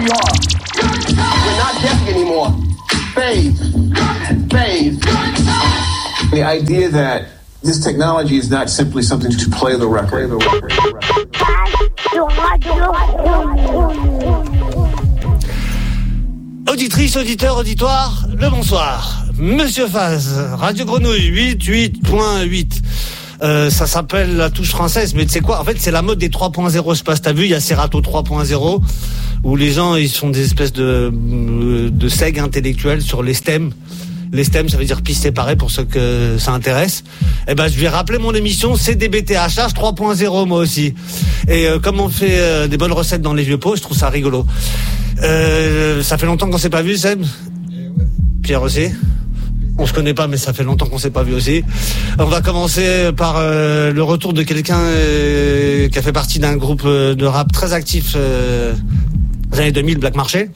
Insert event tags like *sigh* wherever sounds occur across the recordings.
we are. We're not guessing anymore. Phase. Phase. The idea that this technology is not simply something to play the record. Auditrice, auditeur, auditoire, le bonsoir. Monsieur Faz, Radio Grenouille 88.8. Euh, ça s'appelle la touche française, mais tu sais quoi? En fait, c'est la mode des 3.0. Je sais pas si t'as vu, il y a Serato 3.0 où les gens ils font des espèces de de seg intellectuels sur les stems. Les stems, ça veut dire pistes séparées pour ceux que ça intéresse. Eh ben, je vais rappeler mon émission CDBTHH 3.0 moi aussi. Et euh, comme on fait euh, des bonnes recettes dans les vieux pots, je trouve ça rigolo. Euh, ça fait longtemps qu'on s'est pas vu, Seb? Pierre aussi? On se connaît pas, mais ça fait longtemps qu'on s'est pas vu aussi. On va commencer par euh, le retour de quelqu'un qui a fait partie d'un groupe de rap très actif des années 2000, Black Marché.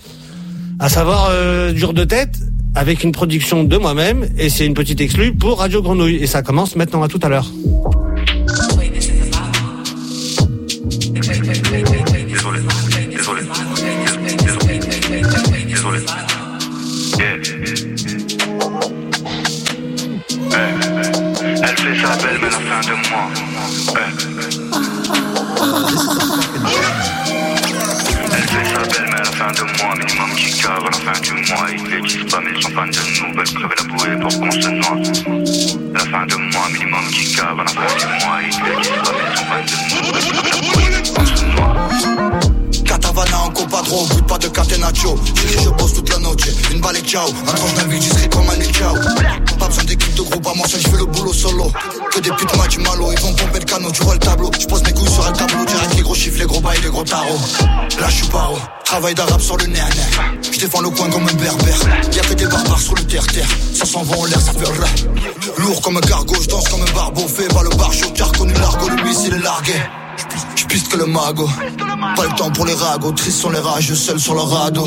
À savoir euh, Dur de tête, avec une production de moi-même, et c'est une petite exclue pour Radio Grenouille. Et ça commence maintenant, à tout à l'heure. Cave à la fin du mois. Ils ne disent pas, mais ils sont fans de nous. Veulent crever la bouée pour qu'on se noie. La fin de mois, minimum qui cave à la fin du mois. Ils ne disent pas, mais ils sont fans de nous. Veulent crever la bouée pour qu'on se noie. Catavana en but pas de catenaccio J'écris, je bosse toute la noche, une balle et ciao Un tranche d'un serai comme un ciao Pas besoin d'équipe de groupe, à moi seul, je fais le boulot solo Que des putes m'a du malo, ils vont pomper le canot, tu vois le tableau Je pose mes couilles sur un tableau, direct les gros chiffres, les gros bails, les gros tarots Là je suis paro, travail d'arabe sur le nez Je défends le coin comme un berbère. Y'a que des barbares sur le terre-terre. Ça s'en va en l'air, ça fait rah Lourd comme un cargo, je danse comme un barbeau. Fait par le bar chaud, car connu l'argot, le missile est largué je piste que le mago. Pas le temps pour les ragots, tristes sont les rageux, seuls sur le radeau.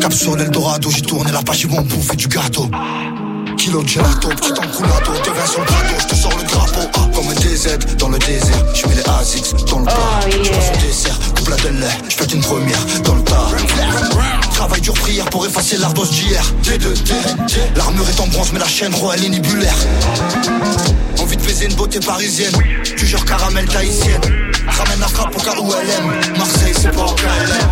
Cap sur l'Eldorado, j'ai tourné la page, ils vont bouffer du gâteau. Kilo de gelato, petit enculado, te viens sur le plateau, je te sors le drapeau. Ah, comme un DZ dans le désert, je mets les ASICs dans le plat. Je passe au dessert, la de lait, je fais une première dans le tas. Travail dur prière pour effacer l'ardos d'hier. T2T, l'armure est en bronze, mais la chaîne royale est. Envie de baiser une beauté parisienne, tu jure caramel tahitienne. Ramène la frappe au cas où elle aime. Marseille, c'est pas au KLM.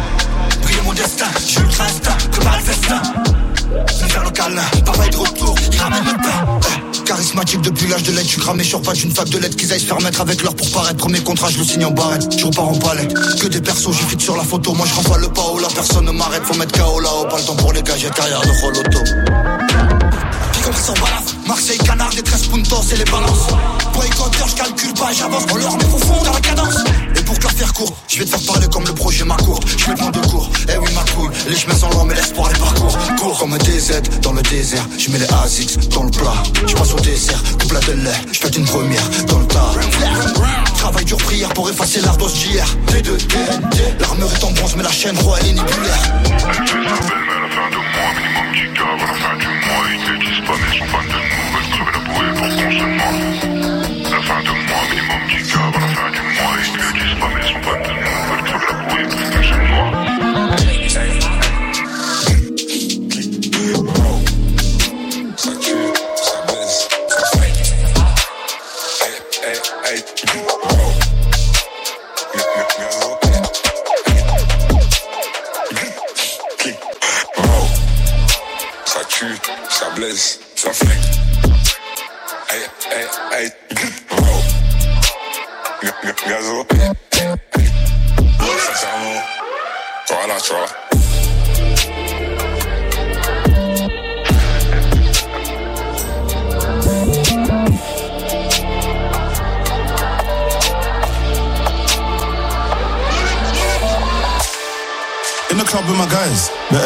Briller mon destin, j'ai ultra instinct, prépare le festin. Faire le câlin, papa est de retour, il ramène le pain. Charismatique depuis l'âge de l'aide, je suis cramé sur page une fac de lettres qu'ils aillent se faire mettre avec leur pour paraître. Premier contrat, je le signe en barrette, je repars en palais. Que des persos, j'y sur la photo, moi je pas le pas la personne ne m'arrête, faut mettre KO là-haut, pas le temps pour les j'ai carrière de Roloto. Sont balafres, Marseille, Canard, des 13 puntos et les balances. Boycotteur, je calcule pas, j'avance, on leur met au fond dans la cadence. Et pour te la faire court, je vais te faire parler comme le projet ma cour. Je vais prendre de cours, eh oui ma couille. Les chemins sont longs, mais l'espoir les parcours. Cours comme un DZ dans le désert. Je mets les ASICs dans le plat. Je passe au dessert, coupe la de. Je fais une première dans le tas. Travail dur prière pour effacer l'ardos d'hier. T2, T, L'armure est en bronze, mais la chaîne royale est. cave à la fin du mois. Pas, mais ils sont fans de nous. Veulent crever la bouée pour qu'on se noie. La fin de mois, minimum qui cave à la fin du mois. Pas, mais ils sont fans de nous. Veulent crever la bouée pour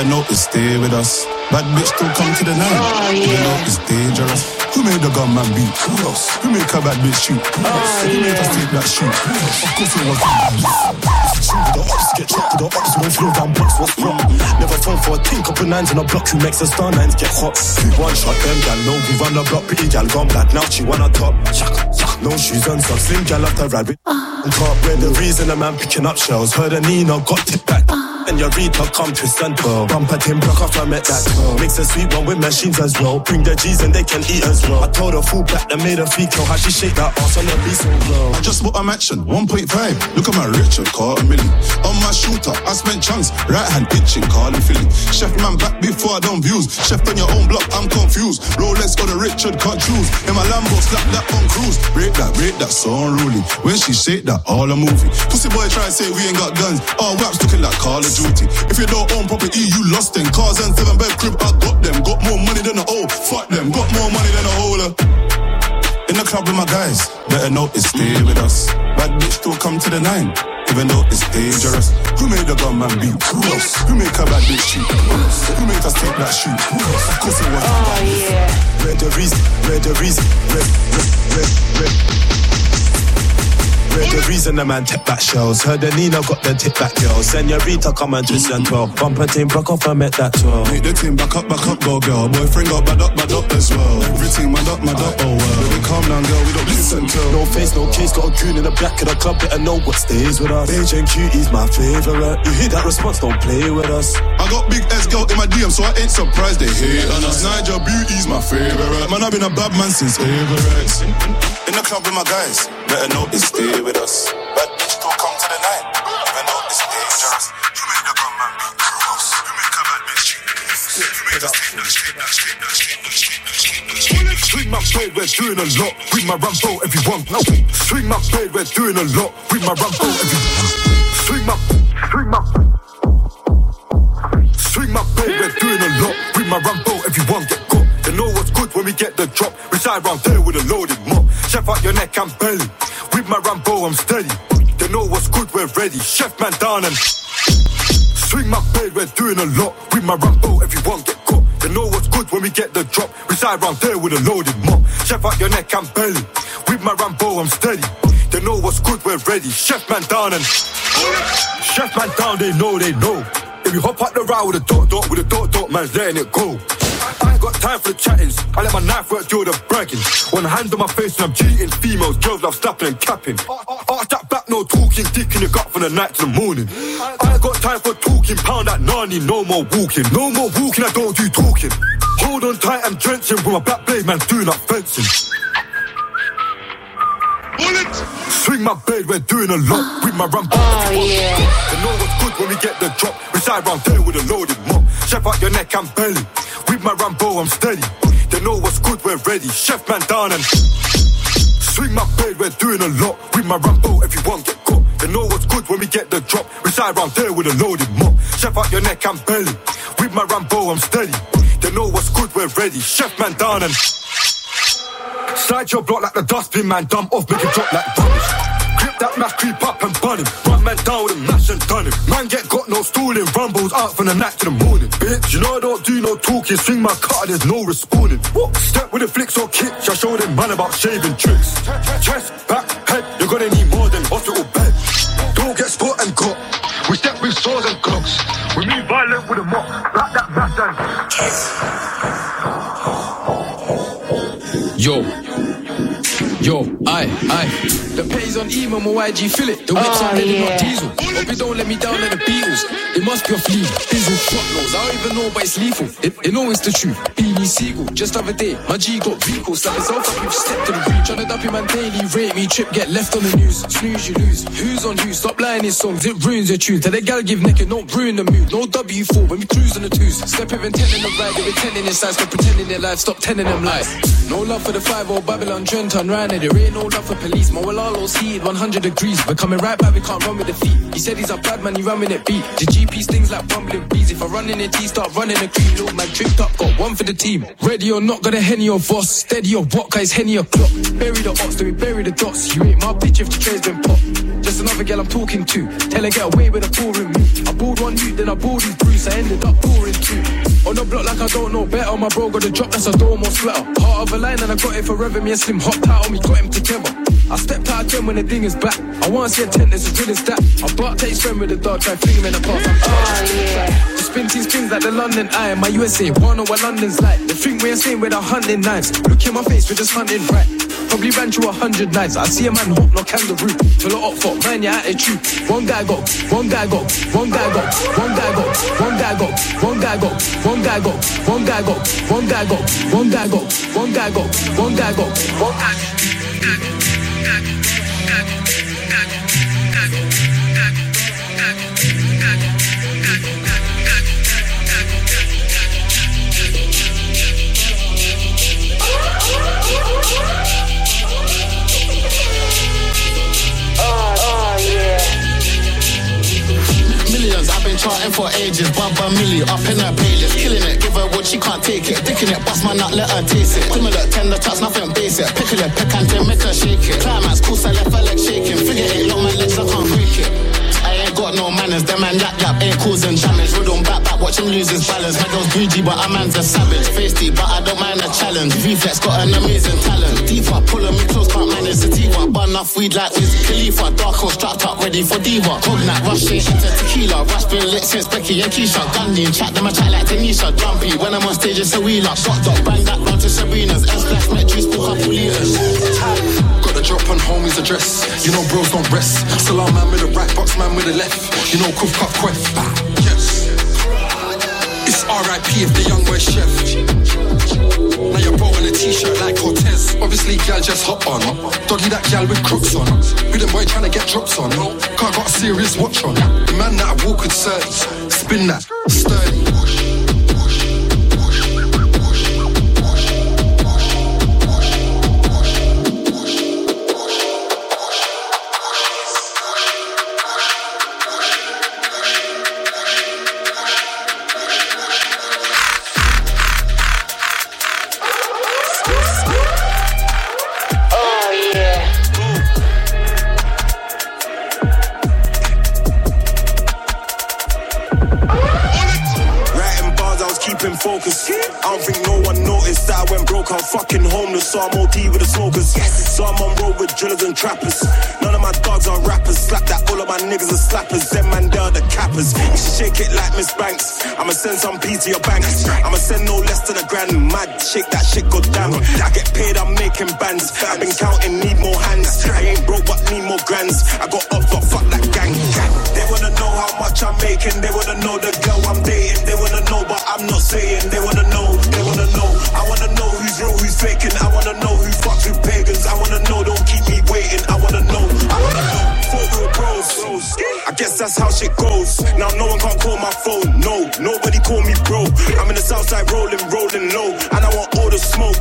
guys, better notice, stay with us. Bad bitch still come to the night. Oh, you know it's dangerous. Who made the gunman beat? Who else? Who make a bad bitch shoot? Who else? Who made us take that shoot? Who else? Of course it was Chill with the ops, get chopped with the ops, won't flow down blocks, what's wrong? Never fall for a thing, couple nines in a block, who makes the star nines get hot? One shot, them gal know we run the block, pretty gal gone black, now she wanna top. Shaka, shaka. No shoes and socks, slim gal off the ride with ah. on top. We're the reason a man picking up shells, heard a Nina got tipped back. And twist and twirl. Bumper Tim block off, I met that girl. Mix a sweet one with machines as well. Bring the G's and they can eat as well. I told her full black, that made her kill. How she shake that ass on the beat so low. I just bought a mansion, 1.5. Look at my Richard, car a million. On my shooter, I spent chunks. Right hand itching, calling Philly. Chef man back before I don't views. Chef on your own block, I'm confused. Rolex or the Richard, can't choose. In my Lambo, slap that on cruise. Break that, break that, so unruly. When she shake that, all a movie. Pussy boy try to say we ain't got guns. All waps looking like Call of If you don't own property, you lost them. Cars and seven bed crib, I got them. Got more money than a old. Fuck them. Got more money than a holder. In the club with my guys, better notice, stay with us. Bad bitch still come to the nine, even though it's dangerous. Who made the gunman beat? Who else? Who make a bad bitch shoot? Who else? Who made us take that shoot? Who else? Of course it was. Oh yeah. Red the reason, red the reason, red, red, red, red. The reason the man tip back shells. Heard the Nina got the tip back girl. Senorita come and twist and twirl. Bumper team broke off, I met that twirl. Make the team back up, back up, go girl. Boyfriend got bad up, bad up as well. Everything mad up, mad up, oh well. Baby, calm down, girl, we don't listen to. No face, no case, got a goon in the back of the club, better know what stays with us. Beige and cutie's my favorite. You hear that response, don't play with us. I got big S girl in my DM, so I ain't surprised they hate on us. Nigel Beauty's my favorite. Man, I've been a bad man since Everest. In the club with my guys, better know notice, stay with us. Bad bitch, don't come to the night, even though it's dangerous. You made the gunman beat close. You make a bad bitch cheat. You made us take that, take that, take that, take that, take that, take. Swing my blade, we're doing a lot. Bring my Rambo, everyone. No. Swing my blade, we're doing a lot. Bring my Rambo, everyone. Swing my, swing my. Swing my blade, we're doing a lot. Bring my Rambo, everyone get got. They know what's good when we get the drop. We side round there with a loaded mop. Chef out your neck and belly. With my Rambo, I'm steady. They know what's good, we're ready. Chef man down and. Swing my blade, we're doing a lot. With my Rambo, everyone get caught. They know what's good when we get the drop. We side round there with a loaded mop. Chef out your neck and belly. With my Rambo, I'm steady. They know what's good, we're ready. Chef man down and. Chef man down, they know, they know. You hop out the ride with a dot dot, with a dot dot, man's letting it go. I ain't got time for the chattings. I let my knife work do the bragging. One hand on my face and I'm cheating. Females, girls love slapping and capping. Arch that back, no talking. Dick in your gut from the night to the morning. I ain't got time for talking. Pound that nani, no more walking. No more walking, I don't do talking. Hold on tight, I'm drenching. With my black blade, man, doing up fencing. Swing my blade, we're doing a lot with my Rambo. Oh yeah. They know what's good when we get the drop. We side round there with a loaded mop. Chef out your neck and belly. With my Rambo, I'm steady. They know what's good, we're ready. Chef man down and swing my blade, we're doing a lot with my Rambo. Everyone get caught. They know what's good when we get the drop. We side round there with a loaded mop. Chef out your neck and belly. With my Rambo, I'm steady. They know what's good, we're ready. Chef man down and Slide your block like the dustbin, man. Dump off, make it drop like rubbish. Grip that mash, creep up and bun him. Run man down with a mash and done him. Man get got no stooling. Rumbles out from the night to the morning. Bitch, you know I don't do no talking. Swing my car, there's no responding. What? Step with the flicks or kicks. I show them man about shaving tricks. Chest, back, head. You're gonna need more than hospital bed. Don't get spot and got. We step with swords and clocks. We move violent with a mop. Like that mash and. Yo. Yo, aye, aye. The pays on email, my YG feel it. The whips Oh, on ready, yeah. not diesel. Hope you don't let me down like the Beatles. It must be a leave. Diesel fuckloads. I don't even know, but it's lethal. It, it know it's the truth. Beanie Sigel. Just the other day, my G got recall. Slap himself up, you've stepped to the reach. Tryna dump him man daily. Rate me, trip, get left on the news. Snooze, you lose. Who's on who? Stop lying in songs. It ruins your tune. Tell the gal give naked, don't ruin the mood. No W4 when we cruise on the twos. Step even ten in the ride. They be ten in inside. Stop pretending their life. Stop telling them lies. No love for the 5 or Babylon Trent on Ryan. There ain't no love for police. My Walalo's heat 100 degrees. We're coming right back. We can't run with the feet. He said he's a bad man. He running it beat. The GP stings like bumbling bees. If I run in it, he start running the cream. Little man tripped up. Got one for the team. Ready or not, got a henny or boss. Steady or what? Guys, henny o'clock. Bury the ops, then we bury the dots. You ain't my bitch if the train's been popped. Just another girl I'm talking to. Tell her get away with a pouring me. I bought one you, then I bought his Bruce. I ended up pouring two. On the block like I don't know better. My bro got a drop, that's a door more splatter. Heart of a line and I got it forever. Me and Slim hopped out on me, got him together. I stepped out again when the thing is back. I want to see a tent that's as real as that. I bought taste friend with the dog, try fling him in the past. I'm Oh yeah. the spin team spins like the London Eye. My USA, wanna know what London's like. The thing we're saying with our hunting knives. Look in my face, we're just hunting right. Probably ran through a hundred nights. I see a man hop, no kangaroo. Fill it up for man, your attitude. One guy got, one guy got, one guy got, one guy got, one guy got, one guy got, one guy got, one guy got, one guy got, one guy got, one guy got, one guy got, one guy got. Chicago. Chicago. Been charting for ages. Baba Millie up in her playlist, killing it. Give her what she can't take it. Dicking it, bust my nut, let her taste it. Similar, tender touch, nothing basic. Pickle it, pick and make her shake it. Climax, cool, so left her leg shaking. Figure eight, long my legs, I can't break it. Ain't got no manners, them man yap yap ain't causing damage. Rhythm back back, watch him lose his balance. My girl's bougie, but a man's a savage. Deep, but I don't mind a challenge. Reflex got an amazing talent. Diva, pulling me close, can't manage the diva. Bun enough weed like Wiz Khalifa. Dark horse strapped up, ready for diva. Cognac, rush straight into tequila. Rush been lit since Becky and Keisha. Gandhi and chat, them I chat like Tanisha. Jumpy, when I'm on stage, it's a wheeler. Shot dog, bang that round to Serena's. S-Flash, met juice, book the drop on homie's address. You know bros don't rest. Salam man with the right, box man with the left. You know Kuf Cup Quef. Yes. It's R.I.P. if the young boy chef. Now you're bro a t-shirt like Cortez. Obviously, gal just hop on. Doggy that gal with crooks on. With them boy trying to get drops on. Car got a serious watch on. The man that I walk with surge. Spin that, sturdy. Fucking homeless, so I'm OD with the smokers. So I'm on road with drillers and trappers. None of my dogs are rappers. Slap that, all of my niggas are slappers. Them man, they're the cappers. You shake it like Miss Banks. I'ma send some P to your bank. I'ma send no less than a grand. Mad, shake that shit, go down. I get paid, I'm making bands. I've been counting, need more hands. I ain't broke, but need more grands. I got up, but fuck that gang. They wanna know how much I'm making. They wanna know the girl I'm dating. They wanna know, but I'm not saying. They wanna know, they wanna know. I wanna know who's real, who's faking. I wanna know who fucks with pagans. I wanna know, don't keep me waiting. I wanna know, I wanna know. Thought we were bros. I guess that's how shit goes. Now no one can't call my phone. No, nobody call me bro. I'm in the south side rolling, rolling low. And I want all the smoke.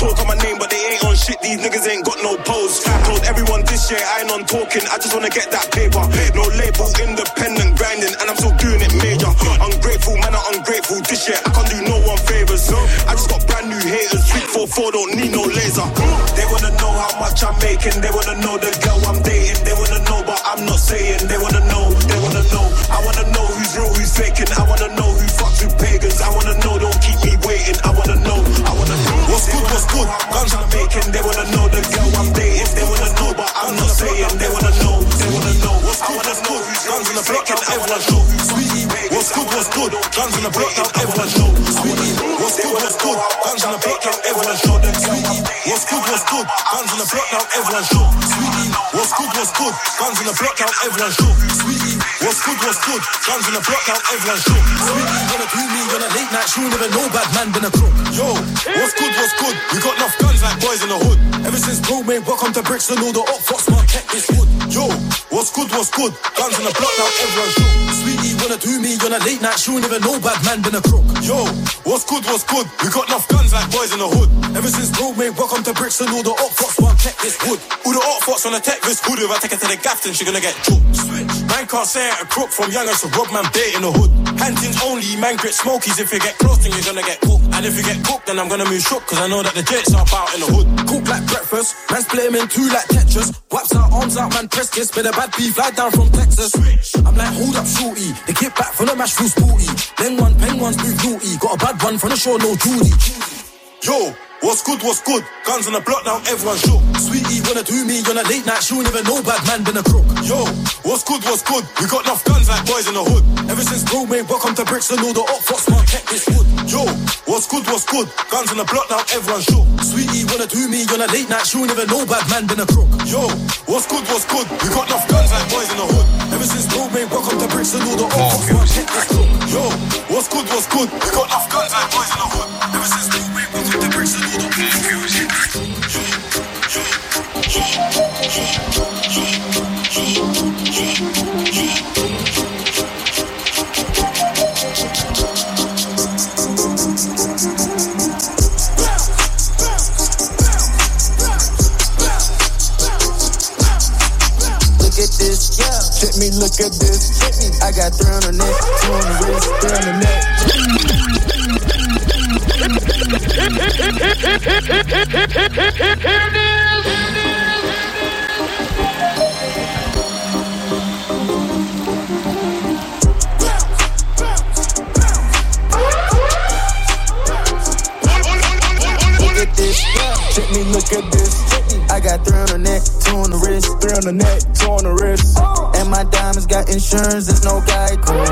Talk on my name, but they ain't on shit. These niggas ain't got no pose. Told everyone this year I ain't on talking. I just wanna get that paper. No label, independent grinding, and I'm still doing it major. Ungrateful, man, I'm ungrateful. This year I can't do no one favors. I just got brand new haters. 344 don't need no laser. They wanna know how much I'm making. They wanna know the girl I'm dating. They wanna know, but I'm not saying. They wanna know. They wanna know. I wanna know who's real, who's faking. I wanna know who fucks with pagans. I wanna know. Don't keep me waiting. I wanna know. I wanna know. What's good? What's good? Guns I'm making. They wanna know the girl I'm dating. They wanna know, but I'm not saying. They wanna know. They wanna know. What's good? What's good? Guns in the block now. Everyone know. Sweetie, what's good? What's good? Guns in the block now. Everyone know. Sweetie, what's good? What's good? Guns in the block now. Everyone know. Sweetie, what's good? What's good? Guns in the block now. Everyone know. Sweetie, what's good? What's good? Guns in the block now. Everyone know. Sweetie, what's good? What's good? Guns in the block now. Everyone know. Sweetie, wanna do me, wanna late night shoe, never know bad man been a crook. Yo, what's good? What's good? We got enough guns like boys in the hood. Ever since bro made welcome to Brixton, all the up fox man kept this wood. Yo, what's good? What's good? Guns in the block now. Everyone shook. Sweetie, wanna do me, wanna late night shoe, never know bad man been a crook. Yo, what's good? What's good? We got enough guns like boys in the hood. Ever since bro made welcome to Brixton all the up fox man kept this wood. All the art fox on the tech this hood. If I take her to the gaff, then she gonna get choked. Switch. Man can't say it a crook from young as a rob man bait in the hood. Hunting's only, man grip smokies. If you get close, then you're gonna get cooked. And if you get cooked, then I'm gonna move shook. Cause I know that the jets are about in the hood. Cook like breakfast, man split him in two like Tetris. Whaps out, arms out, man press kiss. Of bad beef, fly down from Texas. I'm like, hold up, shorty. They kick back from the mash, feel sporty. Then one, pen one's move naughty. Got a bad one from the show, no Judy. Yo, what's good, what's good? Guns on the block now, everyone's shook. Sweetie wanna do me you're on a late night, she won't even know bad man been a crook. Yo, what's good, what's good? We got enough guns like boys in the hood. Ever since bro made welcome to Brixton, all the up fox man kept this wood. Yo, what's good, what's good? Guns on the block now, everyone's shook. Sweetie wanna do me you're on a late night, she won't even know bad man been a crook. Yo, what's good, what's good? We got enough guns like boys in the hood. Ever since bro made welcome to Brixton, all the up fox man kept this wood. Yo, what's good, what's good? We got enough insurance, there's no guy cool.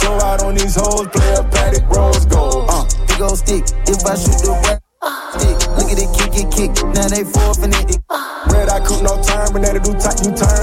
Show out on these hoes, play a paddock, rose gold. Uh, big old stick, if I shoot the rap. Stick, look at it, kick it, kick. Now they forfeit it. Red eye coupe, no terminator, do tight U turns in it.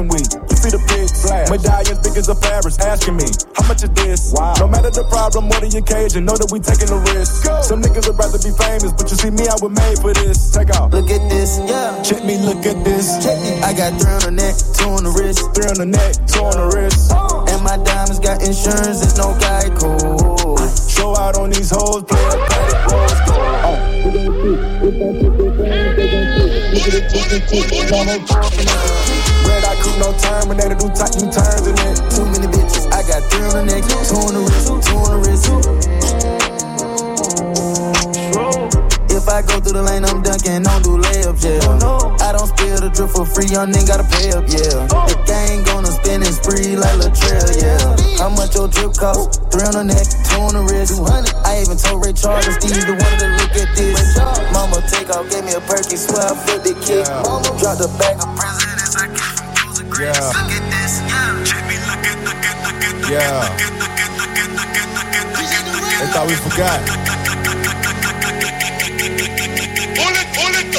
Fashion Week. You see the pics, medallions big as a Paris, asking me, how much is this? Wow. No matter the problem or the occasion, know that we taking a risk. Some niggas would rather be famous, but you see me, I was made for this. Take out. Look at this, yeah. Check me, look at this. Check me. I got three on the neck, two on the wrist, three on the neck, two on the wrist. And my diamonds got insurance, it's no guy cool. Show out on these hoes, play a paddock, rose gold. Red eye coupe, no terminator, do tight turns in it. Too many bitches, I got three on the neck, two on the wrist, two on the wrist. If I go through the lane, I'm dunking, don't do layups, yeah. I don't spill the drip for free, young nigga gotta pay up, yeah. The gang gonna spin and spree like Latrell, yeah. How much your drip cost? Three on the neck, two on the wrist. 200. I even told Ray Charles and Steve the one to look at this. Mama take off, gave me a perky, swear I flipped the kick. Mama drop the bag of presidents, I get from Joseph Green. Yeah. Look at this, yeah. Check me, look at, look at, look at, look Yeah. at, look at, look at, look at, look at, look at, look at, look They at. thought we forgot. Ain't forget.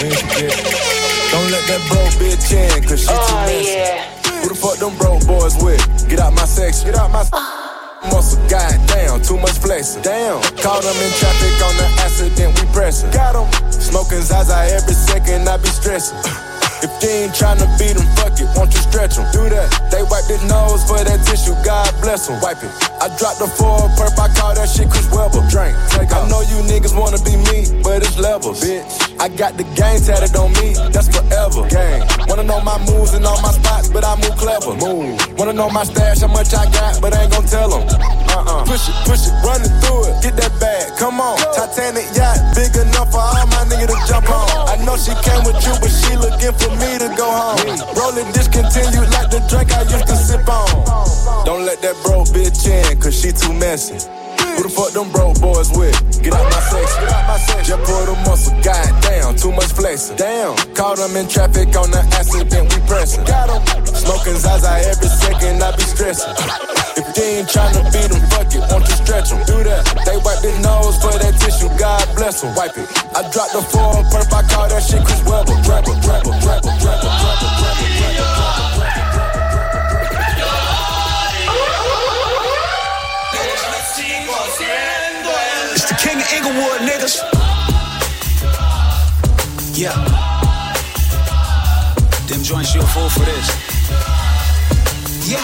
Don't let that broke bitch in, cause she too Oh, messy. yeah. Who the fuck them broke boys with? Get out my section. Get out my muscle. Goddamn, too much flexing. Damn. Caught them in traffic on the accident, we pressing. Got them. Smoking Zaza every second, I be stressing. *sighs* If they ain't tryna beat them, fuck it, won't you stretch them? Do that. They wipe their nose for that tissue, God bless them. Wipe it. I dropped the four perp, I call that shit Chris Webber. Drink, take I know you niggas wanna be me, but it's levels. Bitch, I got the game tatted on me, that's forever. Gang, wanna know my moves and all my spots, but I move clever. Move. Wanna know my stash, how much I got, but I ain't gon' tell them. Uh-uh. Push it, push it, running through it, get that bag, come on. Titanic yacht, big enough for all my niggas to jump on. I know she came with you, but she looking for me to go home. Rolling discontinued like the drink I used to sip on. Don't let that bro bitch in, cause she too messy. Who the fuck them broke boys with? Get out my section. Just pull the muscle, goddamn, too much flexing. Damn, caught them in traffic on the accident, we pressing. Got 'em. Smoking Zaza every second, I be stressing. If they ain't tryna beat them, fuck it, won't you stretch them? Do that. They wipe their nose for that tissue, God bless them. Wipe it. I dropped the four perp, I call that shit Chris Webber. Trapper, trapper, trapper, trapper, Yeah. Them joints, you'll fall for this. Yeah.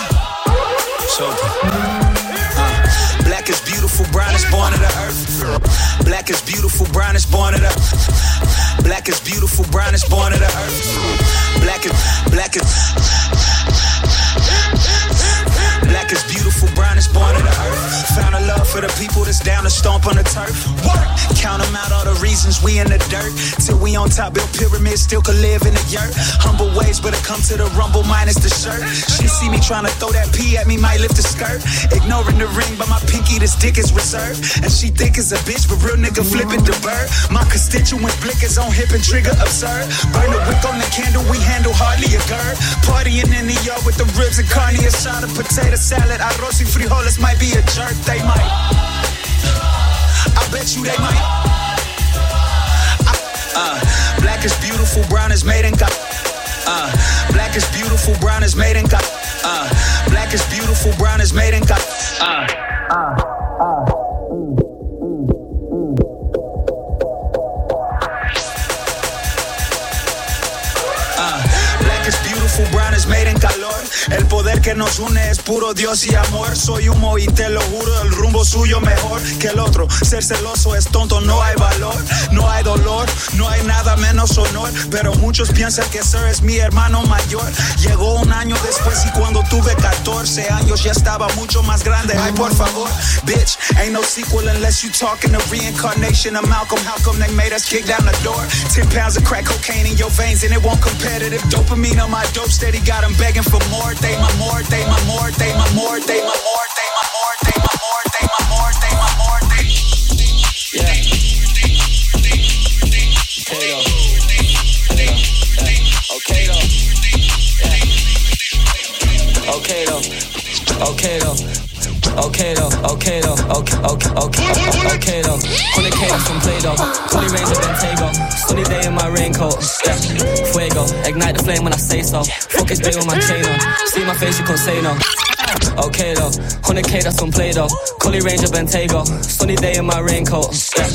So. Uh, black is beautiful, brown is born of the earth. Black is beautiful, brown is born of the Black is beautiful, brown is born of the earth. Black is, black is. Black is beautiful, brown is born of the earth. Found a love for the people that's down to stomp on the turf. Work. Count 'em out all the reasons we in the dirt. Till we on top, build pyramids, still could live in the yurt. Humble ways, but it come to the rumble minus the shirt. She see me trying to throw that pee at me, might lift the skirt. Ignoring the ring, but my pinky, this dick is reserved. And she think it's a bitch, but real nigga flipping the bird. My constituent blickers on hip and trigger absurd. Burn the wick on the candle, we handle hardly a girl. Partying in the yard with the ribs and carne, a shot potato salad, arroz y frijoles might be a jerk, they might. I bet you they might. Uh, black is beautiful, brown is made in God. Uh, black is beautiful, brown is made in God. Uh, black is beautiful, brown is made in God. Uh, uh. El poder que nos une es puro Dios y amor. Soy humo y te lo juro, el rumbo suyo mejor que el otro. Ser celoso es tonto, no hay valor, no hay dolor, no hay nada menos honor. Pero muchos piensan que Sir es mi hermano mayor. Llegó un año después y cuando tuve 14 años ya estaba mucho más grande. Ay, por favor, bitch, ain't no sequel unless you talking the reincarnation of Malcolm. How come they made us kick down the door? 10 pounds of crack cocaine in your veins and it won't competitive. Dopamine on my dope steady got 'em begging for more. They Yeah. Okay though. Yeah. Okay though. Okay though. Okay though, okay though, okay, okay, okay, okay, though. Hundred K that's from Play-Doh, Tony Range of Bentaygo. Sunny day in my raincoat, yeah. Fuego, ignite the flame when I say so. Focus day on my chain on. See my face, you can't say no. Okay though, 100k that's from Play-Doh, Collie Ranger Bentaygo. Sunny day in my raincoat, yeah.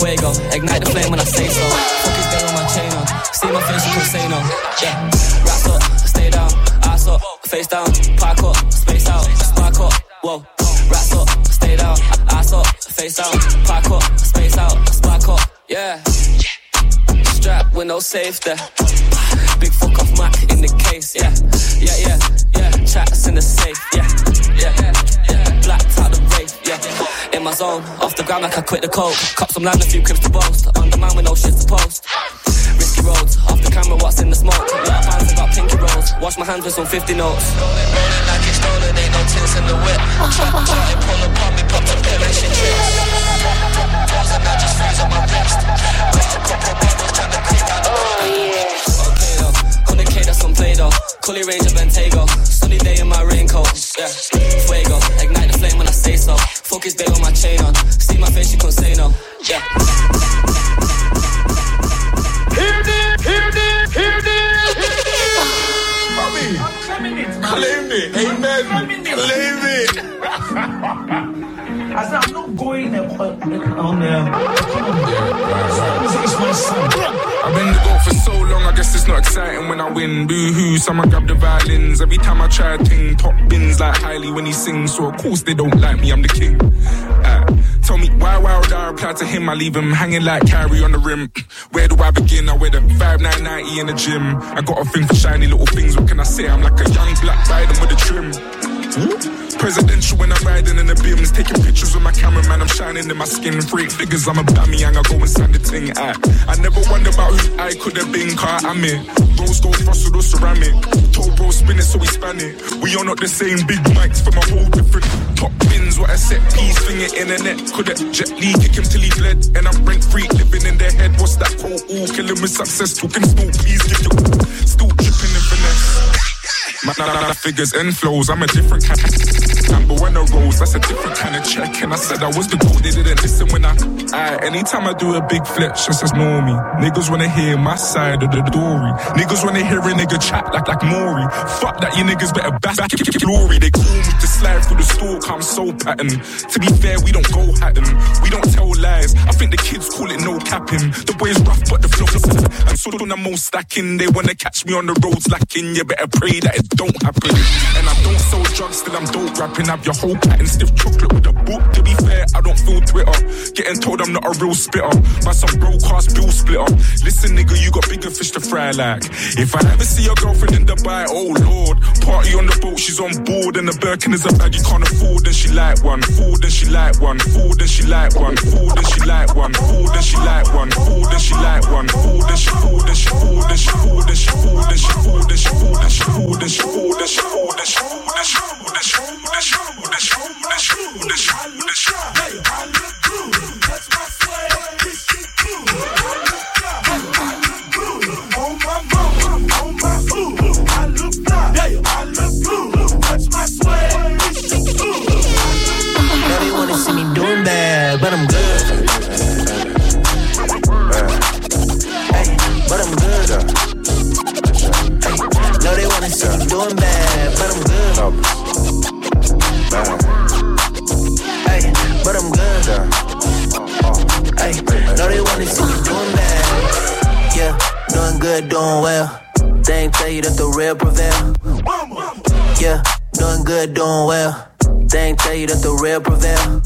Fuego, ignite the flame when I say so. Focus day on my chain on. See my face, you can't say no. Yeah. Ass up, face out, park up, space out, spark up, yeah. Strap with no safety. Big fuck off Mac in the case, yeah. Yeah, yeah, yeah. Chats in the safe, yeah. Yeah, yeah. Blacked out the rave, yeah. In my zone, off the ground like I quit the coke. Cop some land, a few crips to boast. Underman with no shit to post. Risky roads, off the camera, what's in the smoke? Lot of fans, I got pinky rolls. Wash my hands with some 50 notes. Rolling, rolling like it's stolen, ain't no tints in the whip. *laughs* Try, try and pull up pop collection trips. Balls and I just freeze on my wrist. Just a couple bottles trying to creep out the Oh yeah. Okay though, 100k that's on play though. Collie Ranger Bentaygo. Sunny day in my raincoat. Yeah. Fuego, ignite the flame when I say so. Focus day on my chain on. See my face, you can't say no. Yeah. Hear this, hear this, hear this. Mommy, claim it. Amen. Claim it. *laughs* I said, I'm not going on there. It's my. I've been the goat for so long, I guess it's not exciting when I win. Boo hoo, someone grab the violins. Every time I try to ting, top bins like Hailey when he sings. So of course they don't like me, I'm the king. Uh, tell me why, why would I reply to him? I leave him hanging like Carrie on the rim. Where do I begin? I wear the 5990 in the gym. I got a thing for shiny little things. What can I say? I'm like a young black Biden with a trim. Hmm? Presidential when I'm riding in the beams, taking pictures with my cameraman. I'm shining in my skin. Freak figures, I'm a bammy, and I go sign the thing. I, I never wonder about who I could have been, car I'm it. Rose gold frosted or ceramic. Told bro spin it so we span it. We are not the same big mics from a whole different top bins. What a set piece, finger in it net. Could have Jet Li kick him till he bled. And I'm rent free, living in their head. What's that quote? Ooh, killing with success. Talking small, please give you. Still dripping in finesse. Man, nah, nah, figures and flows, I'm a different kind. Number one of rolls, that's a different kind of check. And I said I was the goat, they didn't listen when I. I anytime I do a big flex, just ignore me. Niggas wanna hear my side of the story. Niggas wanna hear a nigga chat like like Maury. Fuck that, you niggas better back back glory. They call me to slide through the stalk, I'm so pattern. To be fair, we don't go hatting, we don't tell lies. I think the kids call it no capping. The boys rough, but the flow. I'm so on the most stacking. They wanna catch me on the roads lacking. You better pray that it don't happen. And I don't Sold drugs, still I'm dope rapping. Have your whole and stiff chocolate with a book. To be fair, I don't feel Twitter. Getting told I'm not a real spitter. By some broadcast bill splitter. Listen, nigga, you got bigger fish to fry like. If I ever see your girlfriend in Dubai, oh lord. Party on the boat, she's on board. And the Birkin is a bag you can't afford. And she like one. Food and she like one. Food and she like one. Food and she like one. Food and she like one. Food and she like one. Food and she food and she food and she food and she food and she food and she food and she food she food and she food and she food and she Hey, I look doing well. They ain't tell you that the real prevail. Yeah, doing good, doing well. They ain't tell you that the real prevail.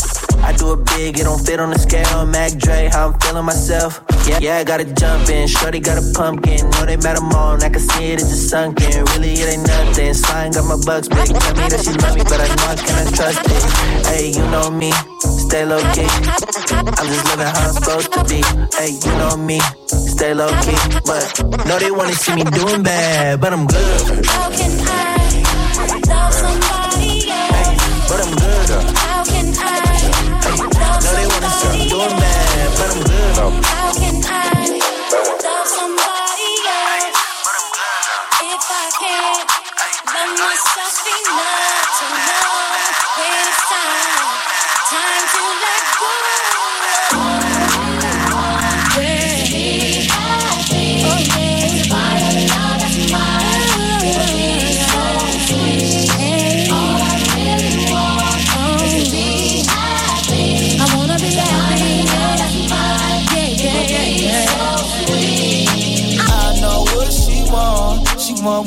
I do it big, it don't fit on the scale. Mac Dre, how I'm feeling myself. Yeah, yeah, I gotta jump in. Shorty got a pumpkin. Know they mad I'm on. I can see it, it's just sunken. Really, it ain't nothing. Slime got my bucks big. Tell me that she love me, but I know I cannot trust it. Hey, you know me. Stay low key. I'm just living how I'm supposed to be. Hey, you know me. Stay low key. But no, they wanna see me doing bad, but I'm good. How can I love How can I love somebody else? If I can't love myself enough to know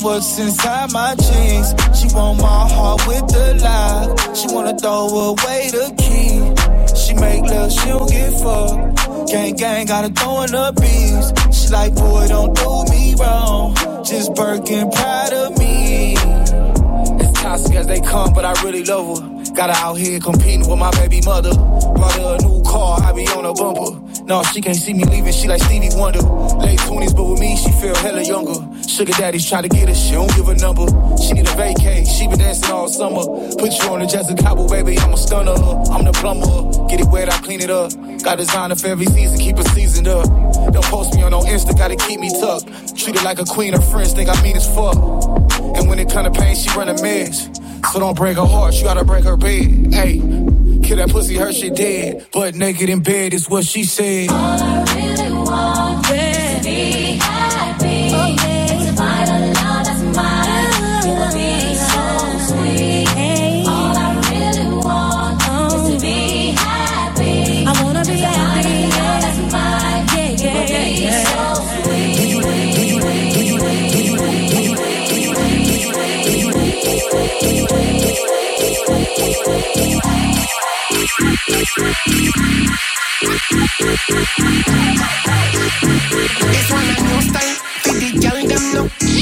what's inside my jeans. She want my heart with the lie. She wanna throw away the key. She make love, she don't get fucked. Gang gang, gotta throw in the beats. She like, boy, don't do me wrong. Just Birkin proud of me. As toxic as they come, but I really love her. Got her out here competing with my baby mother. Brought her a new car, I be on a bumper. No, she can't see me leaving, she like Stevie Wonder. Late 20s, but with me, she feel hella younger. Sugar daddies try to get her, she don't give a number. She need a vacay, she been dancing all summer. Put you on the Jessica Cabo, baby, I'm a stunner. I'm the plumber, get it wet, I clean it up. Got designer for every season, keep it seasoned up. Don't post me on no Insta, gotta keep me tucked. Treat it like a queen, her friends think I mean as fuck. And when it come to pain, she run a mess. So don't break her heart, you gotta break her bed. Hey, kill that pussy, her shit dead. But naked in bed is what she said. It's one of those things, the girl them know.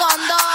con.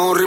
una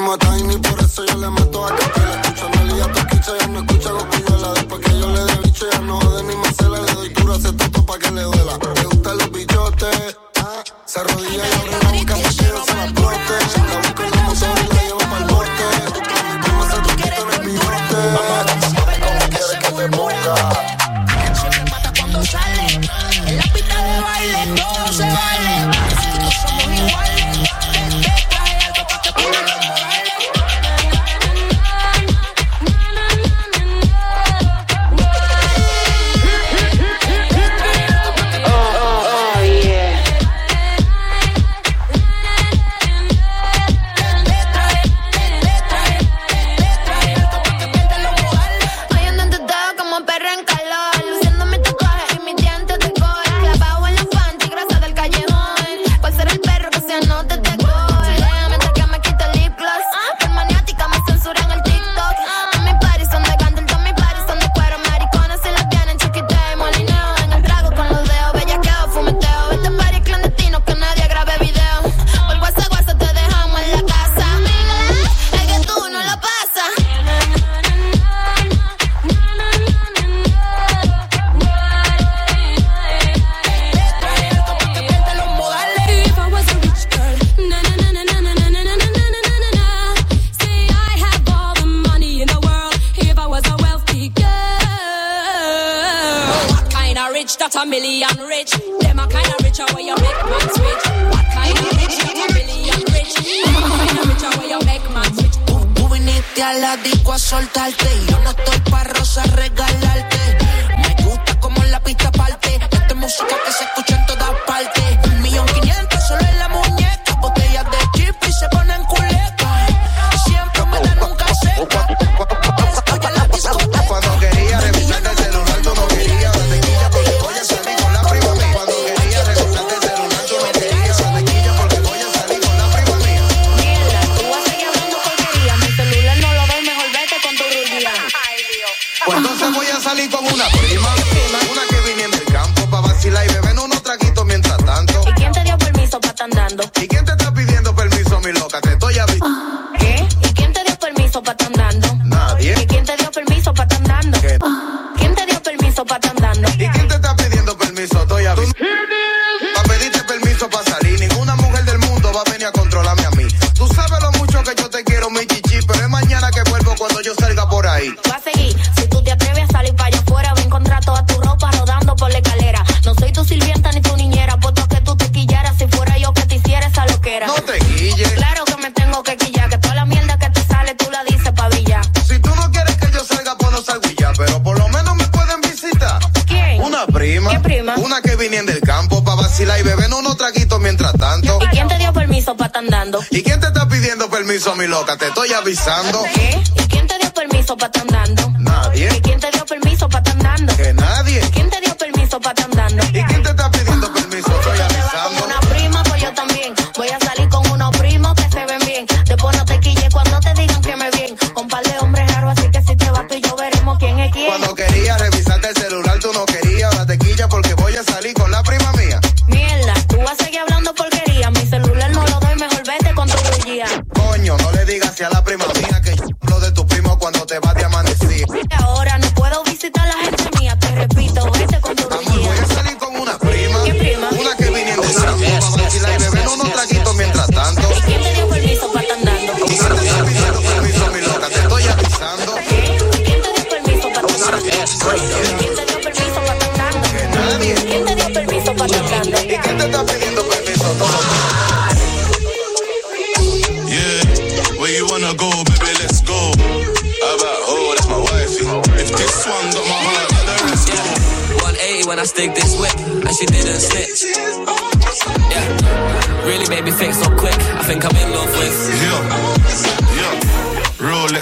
controlarme a mí. Tú sabes lo mucho que yo te quiero, mi chichi, pero es mañana que vuelvo cuando yo salga por ahí. ¿Y quién te está pidiendo permiso, mi loca? Te estoy avisando. ¿Qué? ¿Y quién te dio permiso para tanto?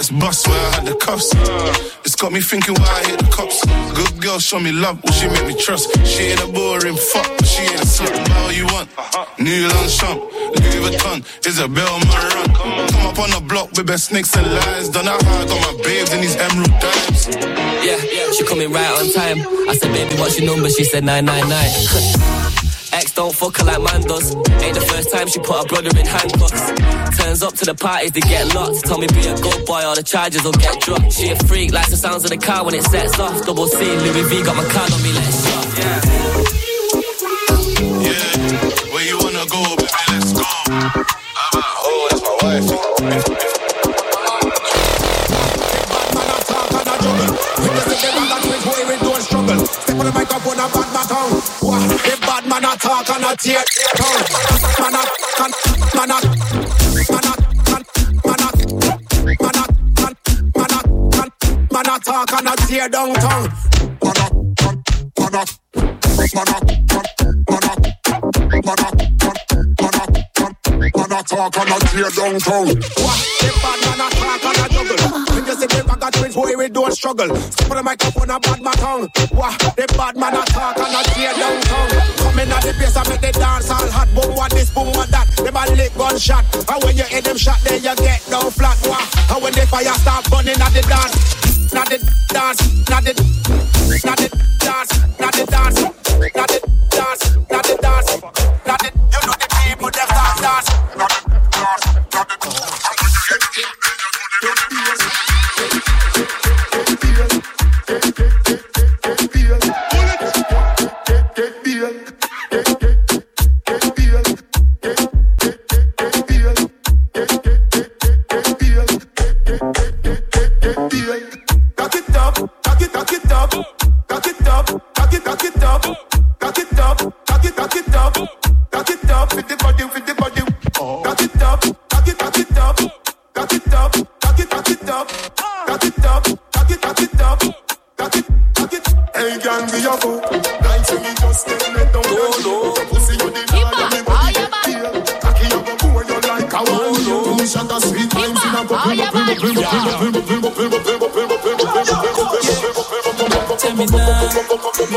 Rolex bust where I had the cuffs. It's got me thinking why I hit the cops. Good girl, show me love, will she make me trust? She ain't a boring fuck, but she ain't a slut. How you want? New Longchamp, Louis Vuitton, Isabel Marant. Come up on the block with best snakes and lies. Don't know how I got my babes in these emerald dimes. Yeah, she coming right on time. I said, baby, what's your number? She said 999. *laughs* Ex don't fuck her like man does. Ain't the first time she put her brother in handcuffs. Turns up to the parties, they get locked. Tell me be a good boy, or the charges will get dropped. She a freak, likes the sounds of the car when it sets off. Double C, Louis V got my card on me, let's shop. Yeah. Yeah, where you wanna go, baby? Let's go. How about oh, that's my wifey. Step on the microphone and bad my tongue. Man a tear tongue. Man a, man, man man man, man man talk tear down tongue. Man man, man, man man, a talk and a tear down tongue. Wah, the bad man a talk and a juggle. When you see them, I got twins, boy, we don't struggle. Step on the microphone and bad my tongue. Wah, the bad man a talk and a tear down tongue. Come in at the place and make the dance all hot. Boom, what this, boom, what that. Them a lick gunshot. And when you hit them shot, then you get down flat. Wah, and when the fire start burning at the dance. Not the dance, not the, not the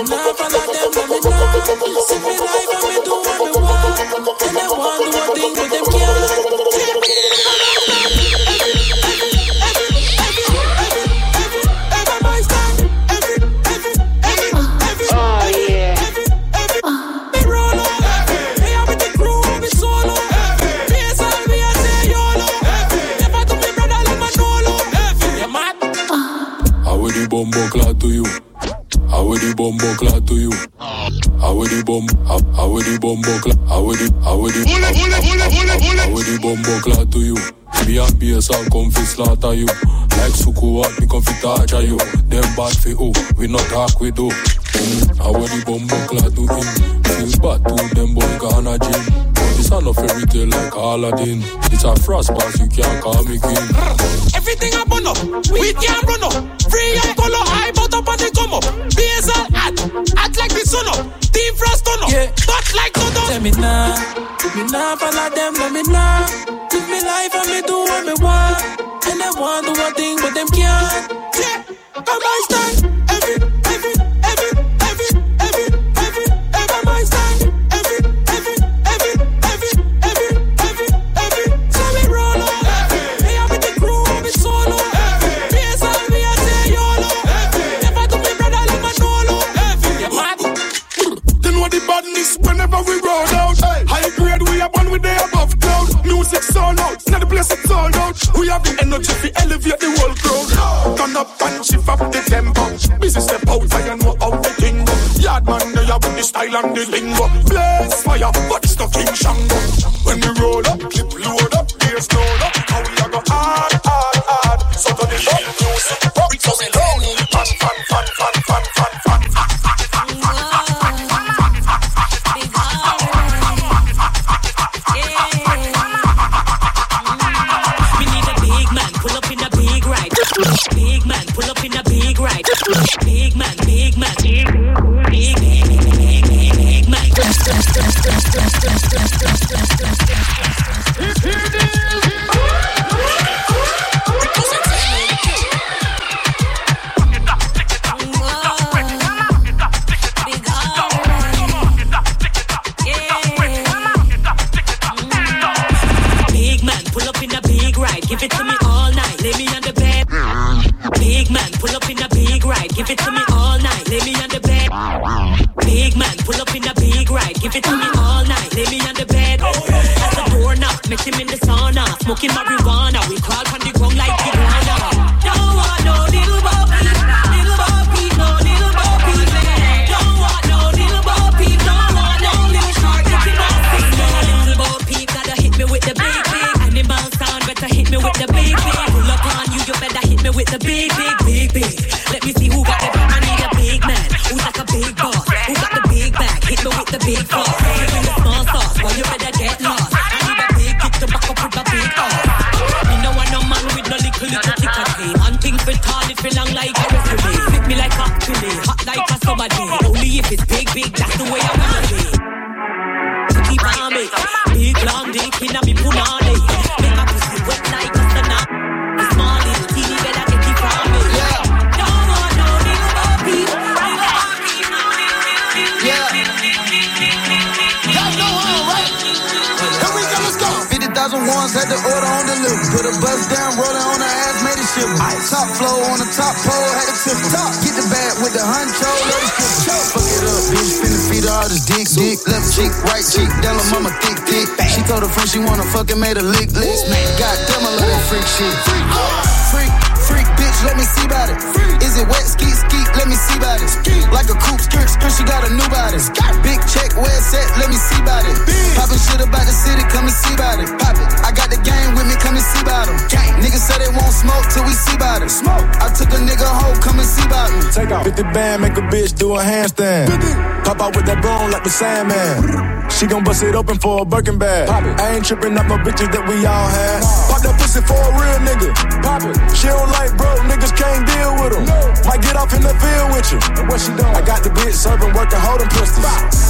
me fi slaughter you. Like Suku what me come fi torture you. Them bad fi who? We not talk we do. Mm, How would the bumbo clad to him? Feel bad to them boy gonna gym. But this a no fairy tale like Aladdin. It's a frost pass you can't call me king. Everything I burn up, we can't run up. Free and color, I bought up and they come up. BSL act, act like the sun up. Team frost turn up, Yeah. but like no Tell me now, me nah follow them, let me know. Live me life and me do what me want. Want do one thing, but them can't. Yeah, come my style. The big big. Pull up on you, you better hit me with the big big big big. Let me see who got the I need a big man, who's like a big boss, who got the big bag. Hit me with the big boy you better get lost. I need a big kick to back up with a big. Me no want no man with no for long like a resume. Fit me like a fillet, hot like a summer day. Only if it's big, big, that's the way I Top flow on the top pole, had it tip top. Get the bag with the honcho, let it skip. Fuck it up, bitch. Finna feed her all this dick, dick. Left cheek, right cheek, down her mama thick, thick. She told her friend she wanna fuck and made a lick list. Goddamn, I love that freak shit. Freak, freak, bitch, let me see about it. Is it wet, ski, ski, let me see about it. Like a coupe, skirt, skirt, she got a new body. Big check, where at, let me see about it. Poppin' shit about the city, come and see about it. Pop it. I got the game with me, come and see about him. Niggas say they won't smoke till we see about it. Smoke. I took a nigga home, come and see about me. Take off. 50 band, make a bitch do a handstand. 50. Pop out with that broom like the Sandman. She gon' bust it open for a Birkin bag. I ain't tripping up no bitches that we all had. Pop that pussy for a real nigga. Pop it. She don't like broke niggas, can't deal with them. Might get off in the field with you. What she doing? I got the bitch serving, working, holding pistols.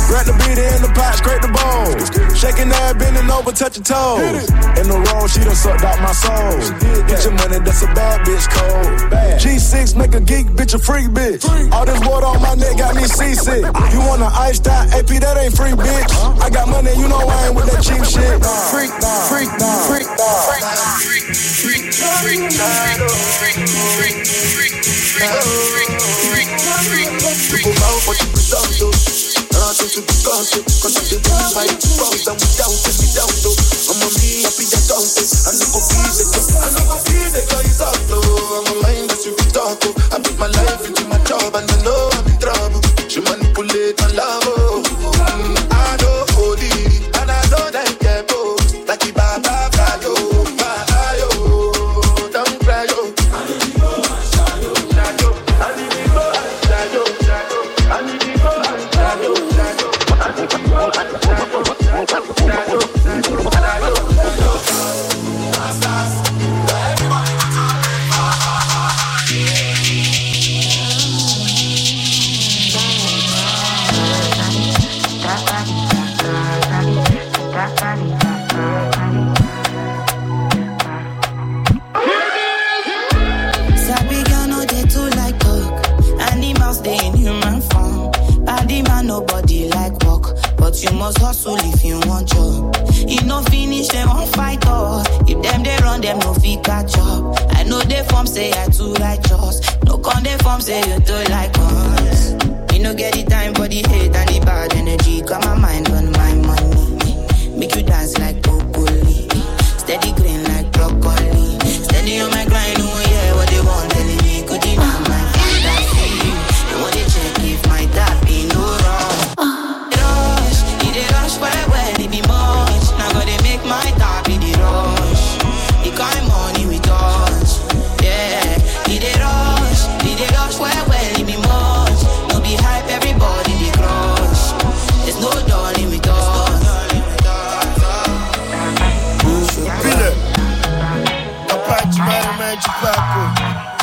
Grab the beat in the pot, scrape the bowl. Shaking that, bending over, touching toes. In the roll, she done sucked out my soul. Get your money, that's a bad bitch code. G6 make a geek bitch a freak bitch. All this water on my neck got me seasick. You want an iced out AP, that ain't free bitch. I got money, you know I ain't with that cheap shit. Freak, freak, freak, freak. People I put my life into my job and I know I'm in trouble. She manipulate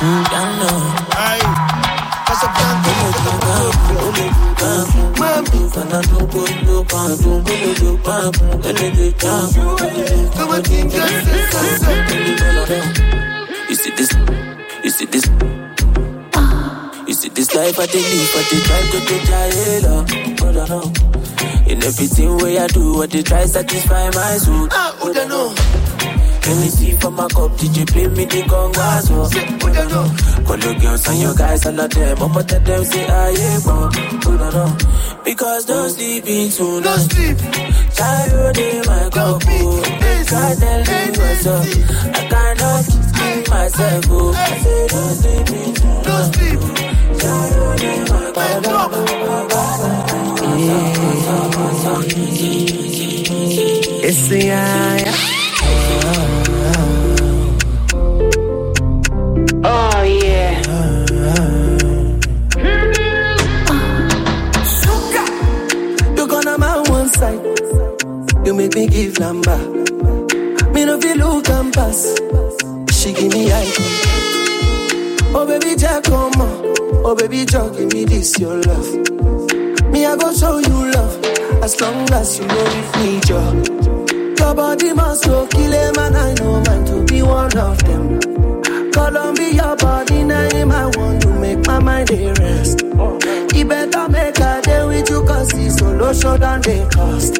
You see this, you see this. You see this life I they live, oh. but they try to be jail. But In everything way I do, what they try satisfy my soul. Ah, oh, they know let me see from my cup, did you play me the congas? Oh, Call your girls and your guys, all of them. I'ma tell them, say, I am born. Put on on. Because don't sleep in tonight. Don't sleep. Child, in my cup. Oh, God, tell what's up. I cannot keep myself. Oh, I say, don't sleep in tonight. Don't sleep. Child, in my cup. Oh. It's the eye. Oh yeah. You gonna my one side. You make me give number. Me no feel look and pass. She give me eye. Oh baby, Jack, come on. Oh baby, Jack, give me this your love. Me I go show you love. As long as you know me, Joe. Your body must go kill a man. I know man to be one of them. Columbia body name I want to make my mind a rest. You better make a day with you cause it's solo show than they cost.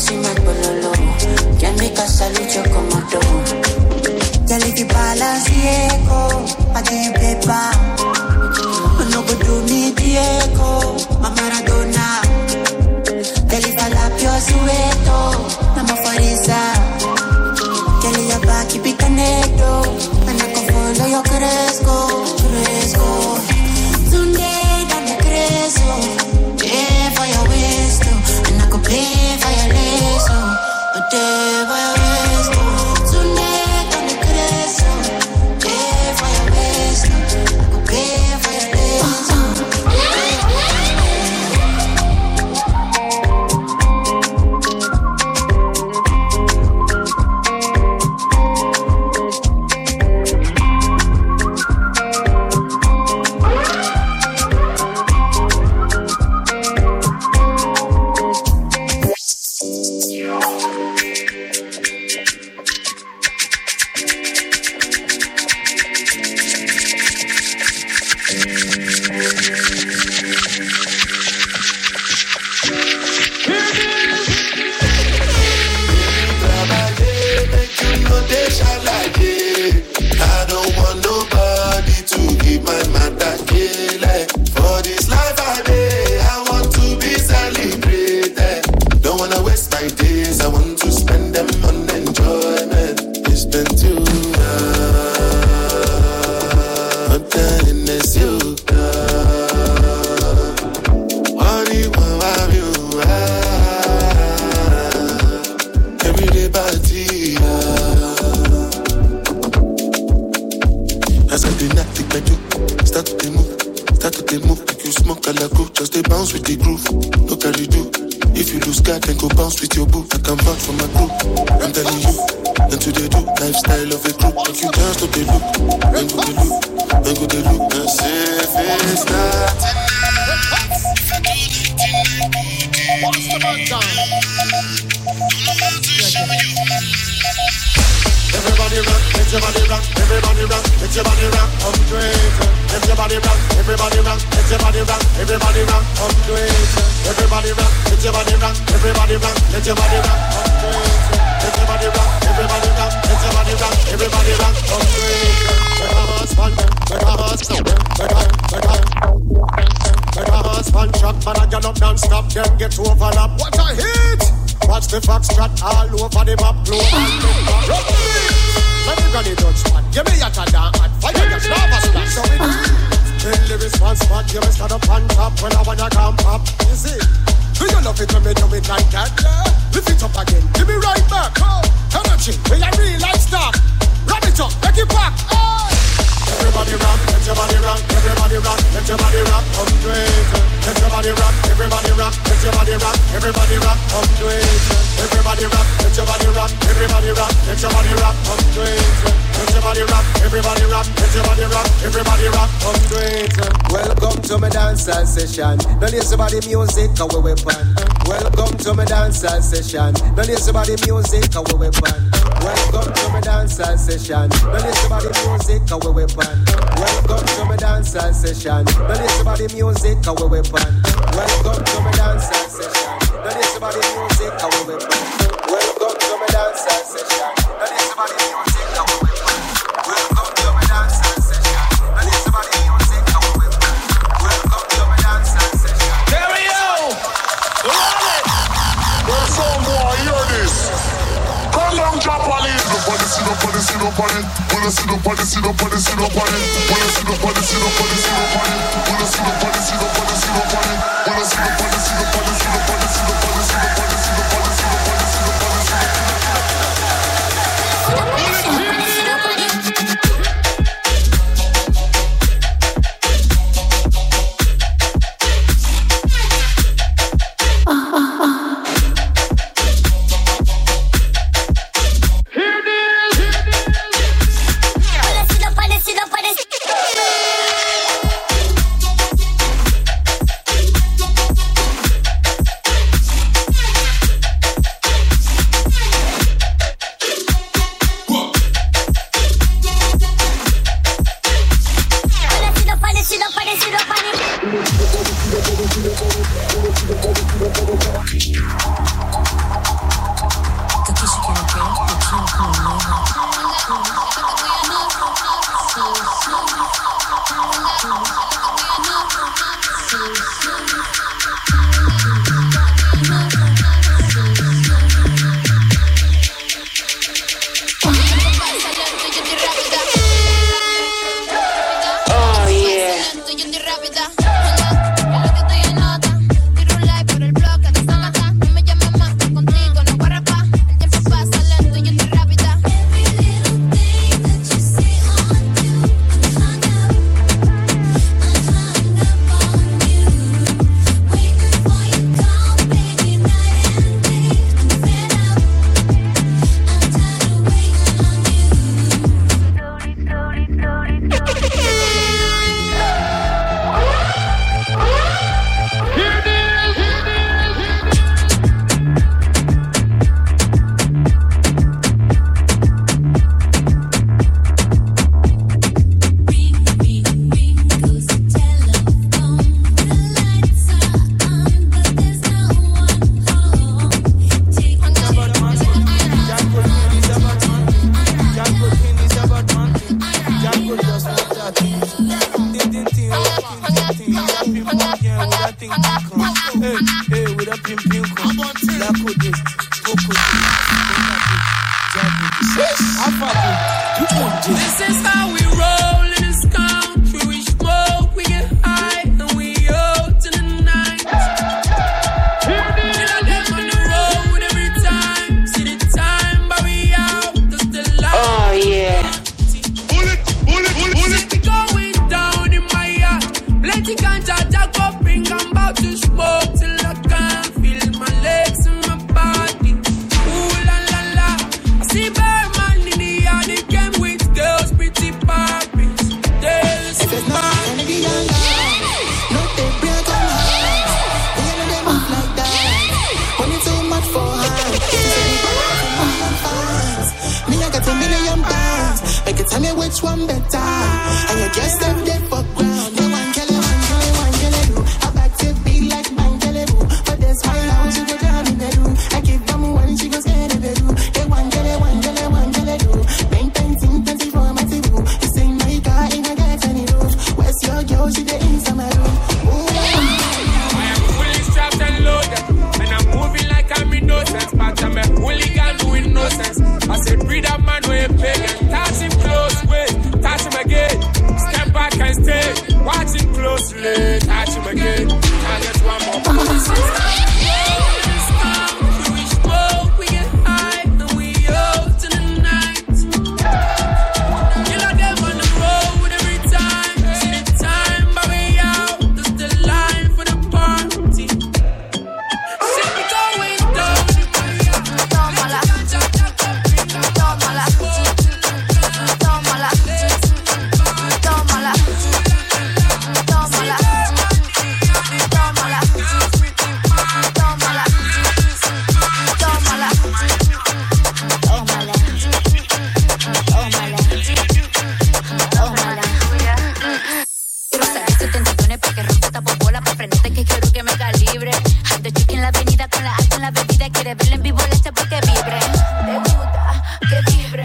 Bossy my pololo, can make a salute your komodo. Girl, if you balance Diego, I give everybody rock, to it. Everybody rock, let your body rock, everybody rock, let your body rock, to it. Let your body rock, everybody rock, let your body rock, everybody rock, to it. Welcome to my dancehall session. Now listen about the music, our weapon. Welcome to my dancehall session. Now listen about the music, our weapon. Welcome to my dancehall session. Now listen about the music, our weapon. Welcome to my dancehall session. Now listen about the music, our weapon. Welcome to my dancehall somebody's music, I will be back. Welcome to my dance session. That is somebody's music, I will be back. Welcome to my I see be back. see to my see session. There we go. Run it. Well, some boy, hear see nobody see nobody. Wanna see nobody see see nobody. Wanna see nobody see nobody see see nobody see see nobody. Wanna see nobody see see see. I'm about to smoke till I can't feel my legs and my body. Ooh la la la. See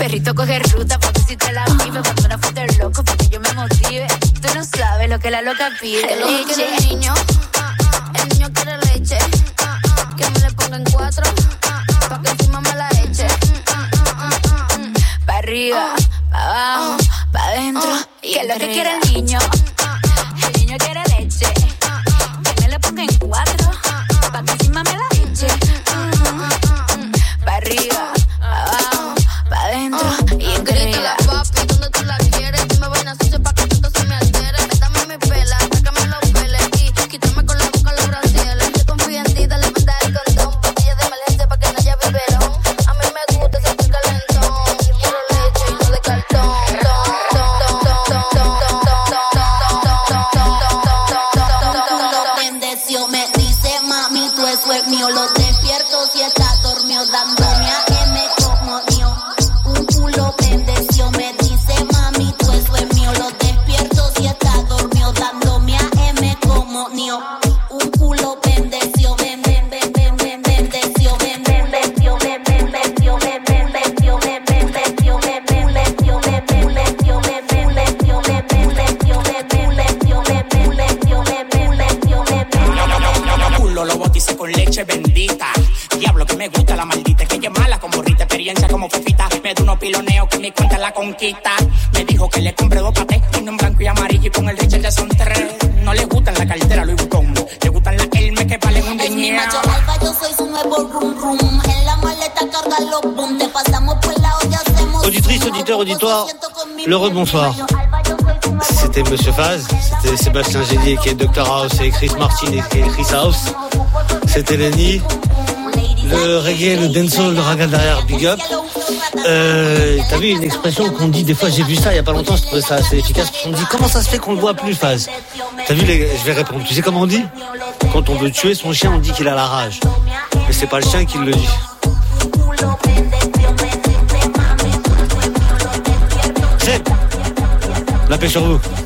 perrito coge ruta pa' que si te la vive. Cuando una foto loco pa' que yo me motive. Tú no sabes lo que la loca pide. Que lo el niño. El niño quiere leche. Que me le pongan cuatro. Pa' que encima me la eche. Pa' arriba, pa' abajo, pa' adentro. Ah, que es lo que quiere el niño. victoire. L'heureux bonsoir. C'était Monsieur Faz, c'était Sébastien Gélier qui est Dr House et Chris Martin qui est Chris House. C'était Lenny. Le reggae, le dancehall, le raga derrière, big up. Euh, t'as vu une expression qu'on dit des fois, j'ai vu ça il y a pas longtemps, je trouvais ça assez efficace. On dit comment ça se fait qu'on ne voit plus Faz? T'as vu, les... je vais répondre. Tu sais comment on dit? Quand on veut tuer son chien, on dit qu'il a la rage. Mais c'est pas le chien qui le dit. La paix sur vous.